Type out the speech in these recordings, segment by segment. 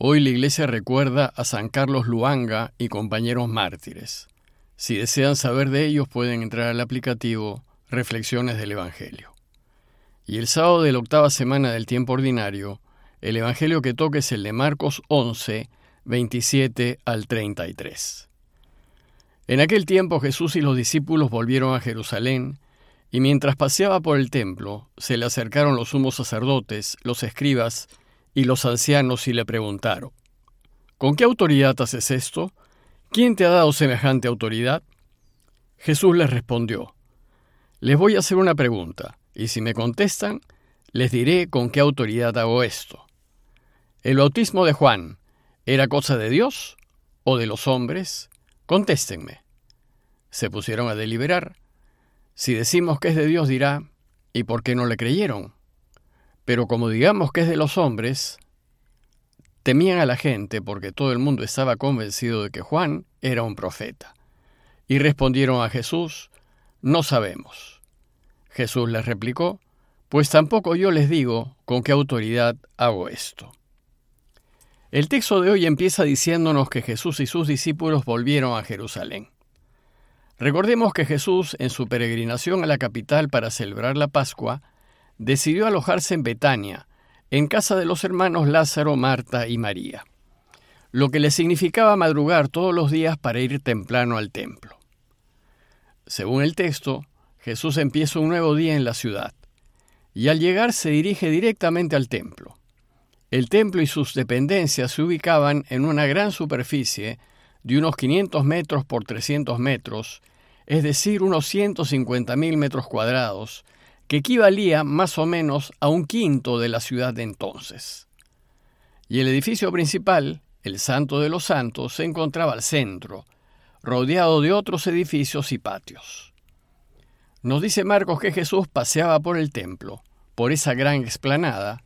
Hoy la iglesia recuerda a San Carlos Luanga y compañeros mártires. Si desean saber de ellos pueden entrar al aplicativo Reflexiones del Evangelio. Y el sábado de la octava semana del tiempo ordinario, el Evangelio que toca es el de Marcos 11, 27 al 33. En aquel tiempo Jesús y los discípulos volvieron a Jerusalén, y mientras paseaba por el templo, se le acercaron los sumos sacerdotes, los escribas y los ancianos y le preguntaron, ¿Con qué autoridad haces esto? ¿Quién te ha dado semejante autoridad? Jesús les respondió, Les voy a hacer una pregunta, y si me contestan, les diré con qué autoridad hago esto. ¿El bautismo de Juan era cosa de Dios o de los hombres? Contéstenme. Se pusieron a deliberar. Si decimos que es de Dios, dirá, ¿y por qué no le creyeron? Pero como digamos que es de los hombres, temían a la gente porque todo el mundo estaba convencido de que Juan era un profeta. Y respondieron a Jesús, no sabemos. Jesús les replicó, pues tampoco yo les digo con qué autoridad hago esto. El texto de hoy empieza diciéndonos que Jesús y sus discípulos volvieron a Jerusalén. Recordemos que Jesús, en su peregrinación a la capital para celebrar la Pascua, decidió alojarse en Betania, en casa de los hermanos Lázaro, Marta y María, lo que le significaba madrugar todos los días para ir temprano al templo. Según el texto, Jesús empieza un nuevo día en la ciudad, y al llegar se dirige directamente al templo. El templo y sus dependencias se ubicaban en una gran superficie de unos 500 metros por 300 metros, es decir, unos 150.000 metros cuadrados, que equivalía más o menos a un quinto de la ciudad de entonces. Y el edificio principal, el Santo de los Santos, se encontraba al centro, rodeado de otros edificios y patios. Nos dice Marcos que Jesús paseaba por el templo, por esa gran explanada,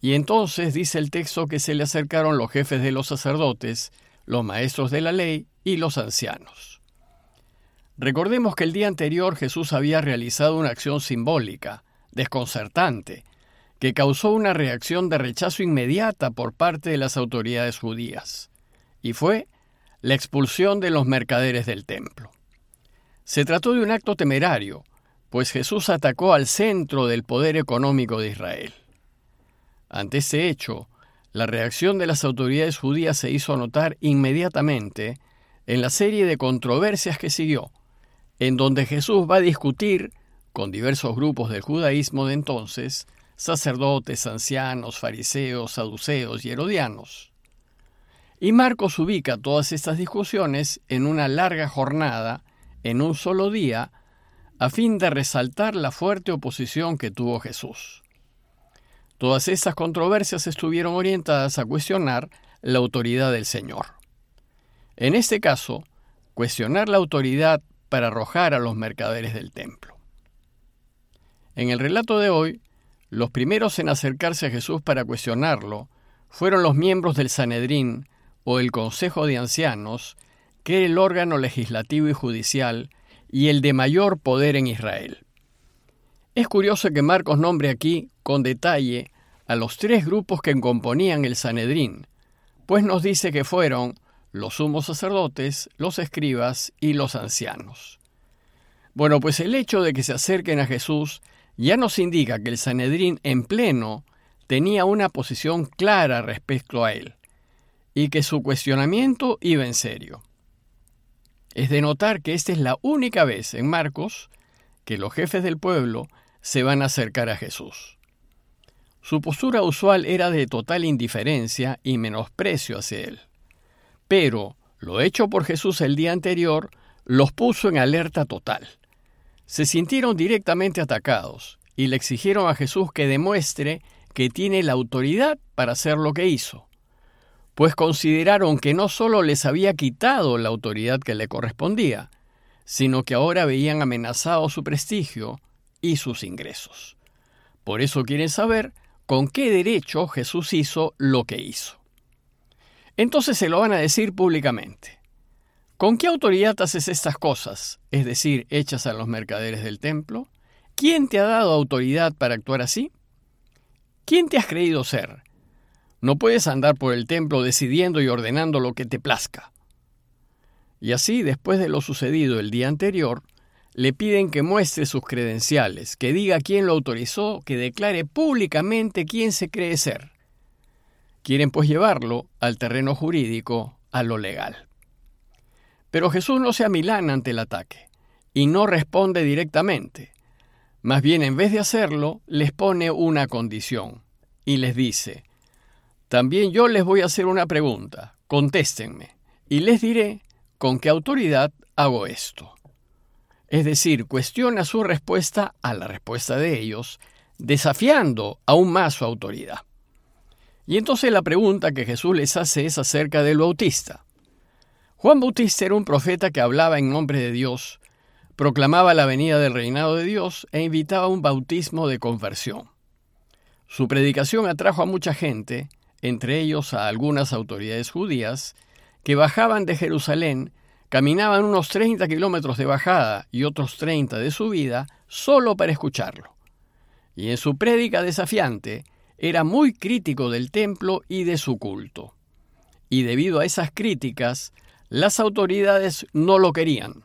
y entonces dice el texto que se le acercaron los jefes de los sacerdotes, los maestros de la ley y los ancianos. Recordemos que el día anterior Jesús había realizado una acción simbólica, desconcertante, que causó una reacción de rechazo inmediata por parte de las autoridades judías, y fue la expulsión de los mercaderes del templo. Se trató de un acto temerario, pues Jesús atacó al centro del poder económico de Israel. Ante ese hecho, la reacción de las autoridades judías se hizo notar inmediatamente en la serie de controversias que siguió, en donde Jesús va a discutir con diversos grupos del judaísmo de entonces, sacerdotes, ancianos, fariseos, saduceos y herodianos. Y Marcos ubica todas estas discusiones en una larga jornada, en un solo día, a fin de resaltar la fuerte oposición que tuvo Jesús. Todas estas controversias estuvieron orientadas a cuestionar la autoridad del Señor. En este caso, cuestionar la autoridad para arrojar a los mercaderes del templo. En el relato de hoy, los primeros en acercarse a Jesús para cuestionarlo fueron los miembros del Sanedrín o el Consejo de Ancianos, que era el órgano legislativo y judicial y el de mayor poder en Israel. Es curioso que Marcos nombre aquí con detalle a los tres grupos que componían el Sanedrín, pues nos dice que fueron los sumos sacerdotes, los escribas y los ancianos. Bueno, pues el hecho de que se acerquen a Jesús ya nos indica que el Sanedrín en pleno tenía una posición clara respecto a él y que su cuestionamiento iba en serio. Es de notar que esta es la única vez en Marcos que los jefes del pueblo se van a acercar a Jesús. Su postura usual era de total indiferencia y menosprecio hacia él. Pero lo hecho por Jesús el día anterior los puso en alerta total. Se sintieron directamente atacados y le exigieron a Jesús que demuestre que tiene la autoridad para hacer lo que hizo, pues consideraron que no solo les había quitado la autoridad que le correspondía, sino que ahora veían amenazado su prestigio y sus ingresos. Por eso quieren saber con qué derecho Jesús hizo lo que hizo. Entonces se lo van a decir públicamente. ¿Con qué autoridad haces estas cosas? Es decir, echas a los mercaderes del templo. ¿Quién te ha dado autoridad para actuar así? ¿Quién te has creído ser? No puedes andar por el templo decidiendo y ordenando lo que te plazca. Y así, después de lo sucedido el día anterior, le piden que muestre sus credenciales, que diga quién lo autorizó, que declare públicamente quién se cree ser. Quieren pues llevarlo al terreno jurídico, a lo legal. Pero Jesús no se amilana ante el ataque y no responde directamente. Más bien, en vez de hacerlo, les pone una condición y les dice, también yo les voy a hacer una pregunta, contéstenme, y les diré con qué autoridad hago esto. Es decir, cuestiona su respuesta a la respuesta de ellos, desafiando aún más su autoridad. Y entonces la pregunta que Jesús les hace es acerca del Bautista. Juan Bautista era un profeta que hablaba en nombre de Dios, proclamaba la venida del reinado de Dios e invitaba a un bautismo de conversión. Su predicación atrajo a mucha gente, entre ellos a algunas autoridades judías, que bajaban de Jerusalén, caminaban unos 30 kilómetros de bajada y otros 30 de subida solo para escucharlo. Y en su prédica desafiante era muy crítico del templo y de su culto. Y debido a esas críticas, las autoridades no lo querían.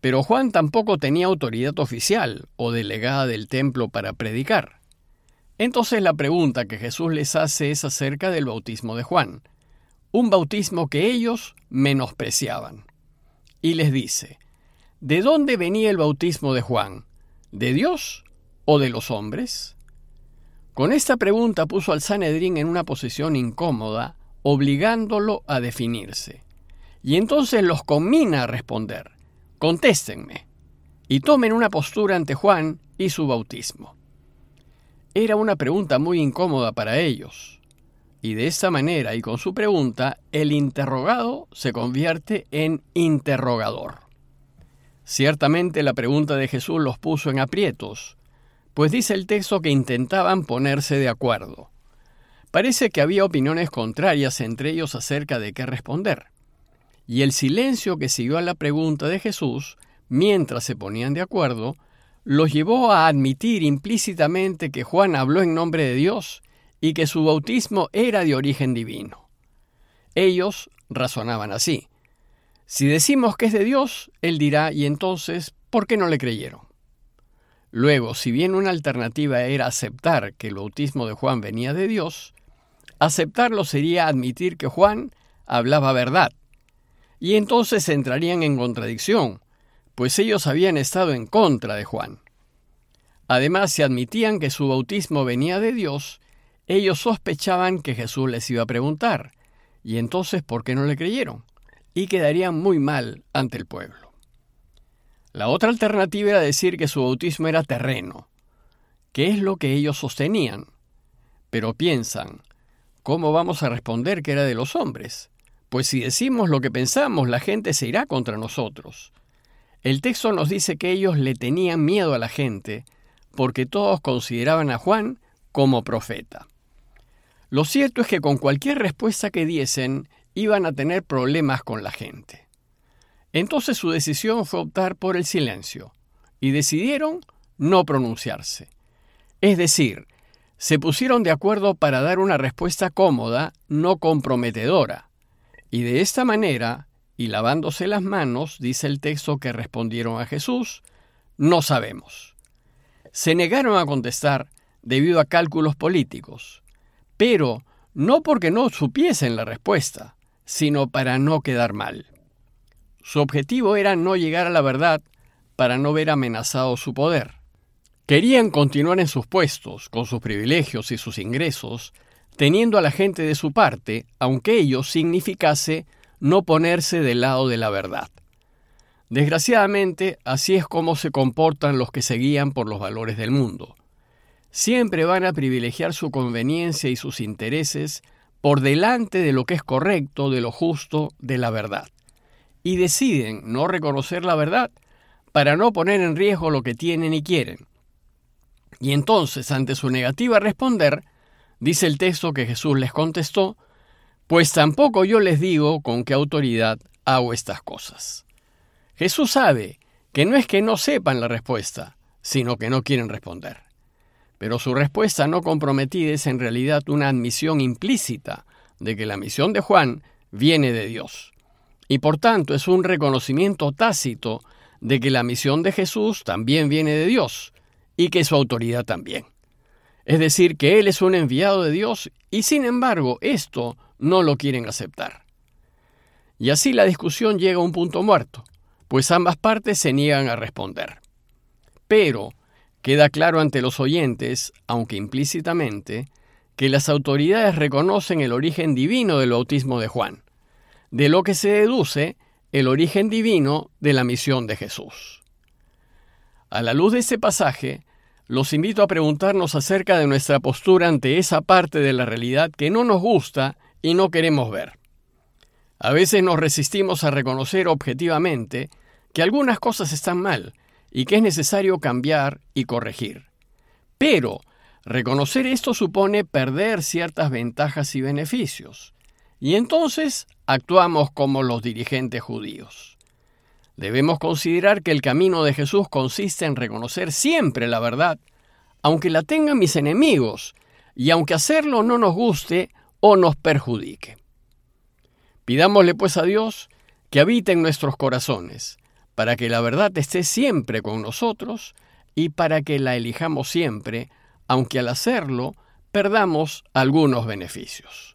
Pero Juan tampoco tenía autoridad oficial o delegada del templo para predicar. Entonces la pregunta que Jesús les hace es acerca del bautismo de Juan, un bautismo que ellos menospreciaban. Y les dice, ¿de dónde venía el bautismo de Juan? ¿De Dios o de los hombres? Con esta pregunta puso al Sanedrín en una posición incómoda, obligándolo a definirse. Y entonces los combina a responder, contéstenme, y tomen una postura ante Juan y su bautismo. Era una pregunta muy incómoda para ellos, y de esta manera y con su pregunta, el interrogado se convierte en interrogador. Ciertamente la pregunta de Jesús los puso en aprietos, pues dice el texto que intentaban ponerse de acuerdo. Parece que había opiniones contrarias entre ellos acerca de qué responder y el silencio que siguió a la pregunta de Jesús, mientras se ponían de acuerdo, los llevó a admitir implícitamente que Juan habló en nombre de Dios y que su bautismo era de origen divino. Ellos razonaban así. Si decimos que es de Dios, Él dirá, y entonces, ¿por qué no le creyeron? Luego, si bien una alternativa era aceptar que el bautismo de Juan venía de Dios, aceptarlo sería admitir que Juan hablaba verdad, y entonces entrarían en contradicción, pues ellos habían estado en contra de Juan. Además, si admitían que su bautismo venía de Dios, ellos sospechaban que Jesús les iba a preguntar, y entonces ¿por qué no le creyeron? Y quedarían muy mal ante el pueblo. La otra alternativa era decir que su bautismo era terreno, que es lo que ellos sostenían. Pero piensan, ¿cómo vamos a responder que era de los hombres? Pues si decimos lo que pensamos, la gente se irá contra nosotros. El texto nos dice que ellos le tenían miedo a la gente, porque todos consideraban a Juan como profeta. Lo cierto es que con cualquier respuesta que diesen, iban a tener problemas con la gente. Entonces su decisión fue optar por el silencio, y decidieron no pronunciarse. Es decir, se pusieron de acuerdo para dar una respuesta cómoda, no comprometedora. Y de esta manera, y lavándose las manos, dice el texto que respondieron a Jesús, no sabemos. Se negaron a contestar debido a cálculos políticos, pero no porque no supiesen la respuesta, sino para no quedar mal. Su objetivo era no llegar a la verdad para no ver amenazado su poder. Querían continuar en sus puestos, con sus privilegios y sus ingresos, teniendo a la gente de su parte, aunque ello significase no ponerse del lado de la verdad. Desgraciadamente, así es como se comportan los que se guían por los valores del mundo. Siempre van a privilegiar su conveniencia y sus intereses por delante de lo que es correcto, de lo justo, de la verdad. Y deciden no reconocer la verdad para no poner en riesgo lo que tienen y quieren. Y entonces, ante su negativa a responder, Dice el texto que Jesús les contestó, pues tampoco yo les digo con qué autoridad hago estas cosas. Jesús sabe que no es que no sepan la respuesta, sino que no quieren responder. pero su respuesta no comprometida es en realidad una admisión implícita de que la misión de Juan viene de Dios. Y por tanto es un reconocimiento tácito de que la misión de Jesús también viene de Dios y que su autoridad también. Es decir, que Él es un enviado de Dios y sin embargo esto no lo quieren aceptar. Y así la discusión llega a un punto muerto, pues ambas partes se niegan a responder. Pero queda claro ante los oyentes, aunque implícitamente, que las autoridades reconocen el origen divino del bautismo de Juan, de lo que se deduce el origen divino de la misión de Jesús. A la luz de este pasaje, los invito a preguntarnos acerca de nuestra postura ante esa parte de la realidad que no nos gusta y no queremos ver. A veces nos resistimos a reconocer objetivamente que algunas cosas están mal y que es necesario cambiar y corregir. Pero reconocer esto supone perder ciertas ventajas y beneficios. Y entonces actuamos como los dirigentes judíos. Debemos considerar que el camino de Jesús consiste en reconocer siempre la verdad, aunque la tengan mis enemigos, y aunque hacerlo no nos guste o nos perjudique. Pidámosle pues a Dios que habite en nuestros corazones, para que la verdad esté siempre con nosotros y para que la elijamos siempre, aunque al hacerlo perdamos algunos beneficios.